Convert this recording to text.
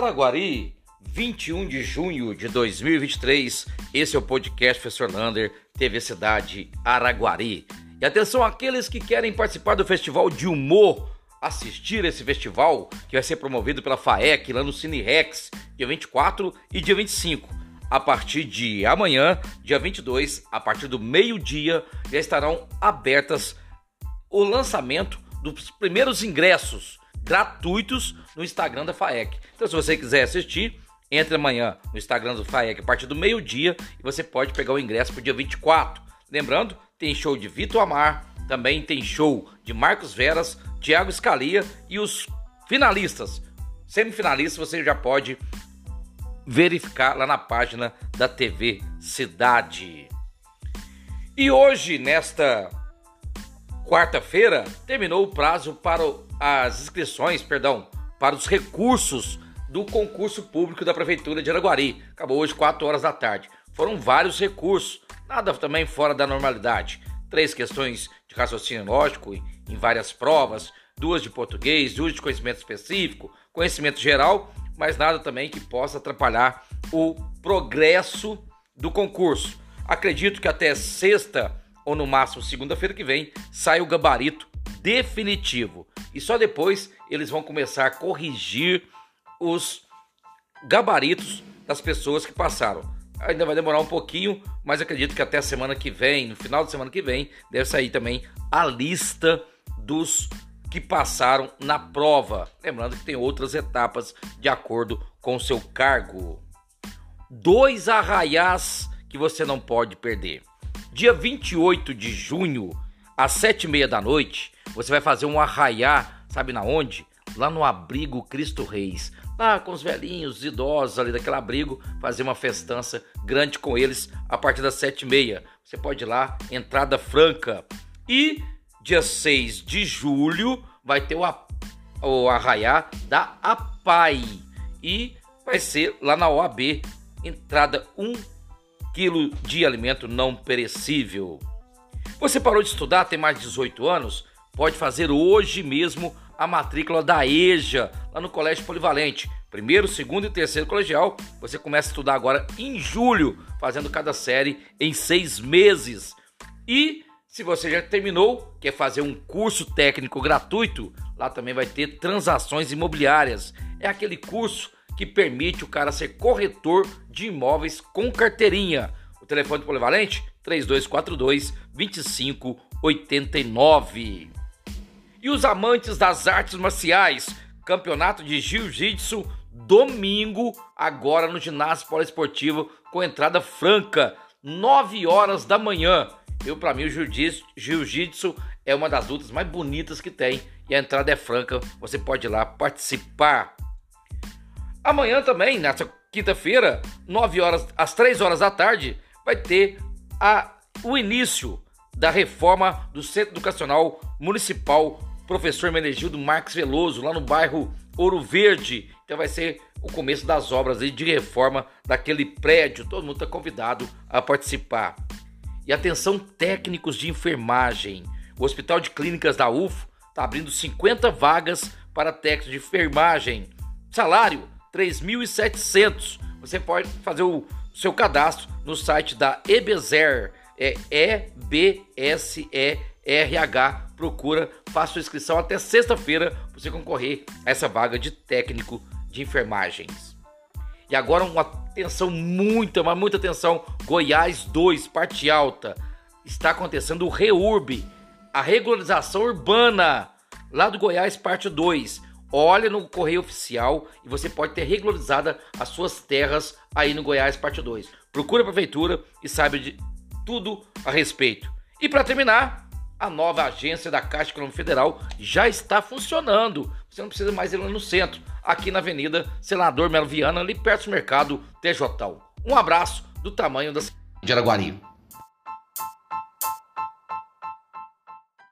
Araguari, 21 de junho de 2023. Esse é o podcast Professor Lander, TV Cidade Araguari. E atenção àqueles que querem participar do Festival de Humor, assistir esse festival que vai ser promovido pela FAEC lá no Cine Rex, dia 24 e dia 25. A partir de amanhã, dia 22, a partir do meio-dia, já estarão abertas o lançamento dos primeiros ingressos gratuitos no Instagram da FAEC. Então, se você quiser assistir, entre amanhã no Instagram do FAEC a partir do meio-dia e você pode pegar o ingresso para o dia 24. Lembrando, tem show de Vitor Amar, também tem show de Marcos Veras, Thiago Scalia e os finalistas. Semifinalistas você já pode verificar lá na página da TV Cidade. E hoje, nesta quarta-feira, terminou o prazo para as inscrições, perdão, para os recursos do concurso público da Prefeitura de Araguari. Acabou hoje, 4 horas da tarde. Foram vários recursos, nada também fora da normalidade. Três questões de raciocínio lógico em várias provas, duas de português, duas de conhecimento específico, conhecimento geral, mas nada também que possa atrapalhar o progresso do concurso. Acredito que até sexta ou no máximo segunda-feira que vem sai o gabarito definitivo e só depois eles vão começar a corrigir os gabaritos das pessoas que passaram. Ainda vai demorar um pouquinho, mas acredito que até a semana que vem, no final da semana que vem, deve sair também a lista dos que passaram na prova. Lembrando que tem outras etapas de acordo com o seu cargo. Dois arraiás que você não pode perder. Dia 28 de junho, às sete e meia da noite, você vai fazer um arraiá, sabe na onde? Lá no abrigo Cristo Reis. Lá com os velhinhos, os idosos ali daquele abrigo, fazer uma festança grande com eles a partir das sete e meia. Você pode ir lá, entrada franca. E dia 6 de julho vai ter o, arraiá da APAI. E vai ser lá na OAB, entrada 1 quilo de alimento não perecível. Você parou de estudar, tem mais de 18 anos? pode fazer hoje mesmo a matrícula da EJA, lá no Colégio Polivalente. Primeiro, segundo e terceiro colegial, você começa a estudar agora em julho, fazendo cada série em seis meses. E se você já terminou, quer fazer um curso técnico gratuito, lá também vai ter transações imobiliárias. É aquele curso que permite o cara ser corretor de imóveis com carteirinha. O telefone do Polivalente 3242 2589. E os amantes das artes marciais, campeonato de jiu-jitsu domingo, agora no ginásio poliesportivo com entrada franca, 9 horas da manhã. Eu para mim o jiu-jitsu é uma das lutas mais bonitas que tem e a entrada é franca, você pode ir lá participar. Amanhã também, nessa quinta-feira, 9 horas às 3 horas da tarde, vai ter a, o início da reforma do Centro Educacional Municipal professor Menegildo Marques Veloso, lá no bairro Ouro Verde. Então vai ser o começo das obras de reforma daquele prédio. Todo mundo está convidado a participar. E atenção técnicos de enfermagem. O Hospital de Clínicas da UFO está abrindo 50 vagas para técnicos de enfermagem. Salário 3.700. Você pode fazer o seu cadastro no site da Ebezer. É E B S E R H procura, faça sua inscrição até sexta-feira para você concorrer a essa vaga de técnico de enfermagens. E agora uma atenção, muita, mas muita atenção, Goiás 2, parte alta, está acontecendo o REURB, a regularização urbana, lá do Goiás, parte 2. Olha no correio oficial e você pode ter regularizada as suas terras aí no Goiás, parte 2. Procure a prefeitura e saiba de tudo a respeito. E para terminar, a nova agência da Caixa Econômica Federal já está funcionando. Você não precisa mais ir lá no centro, aqui na Avenida Senador Melo Viana, ali perto do mercado TJ. Um abraço do tamanho da de Araguari.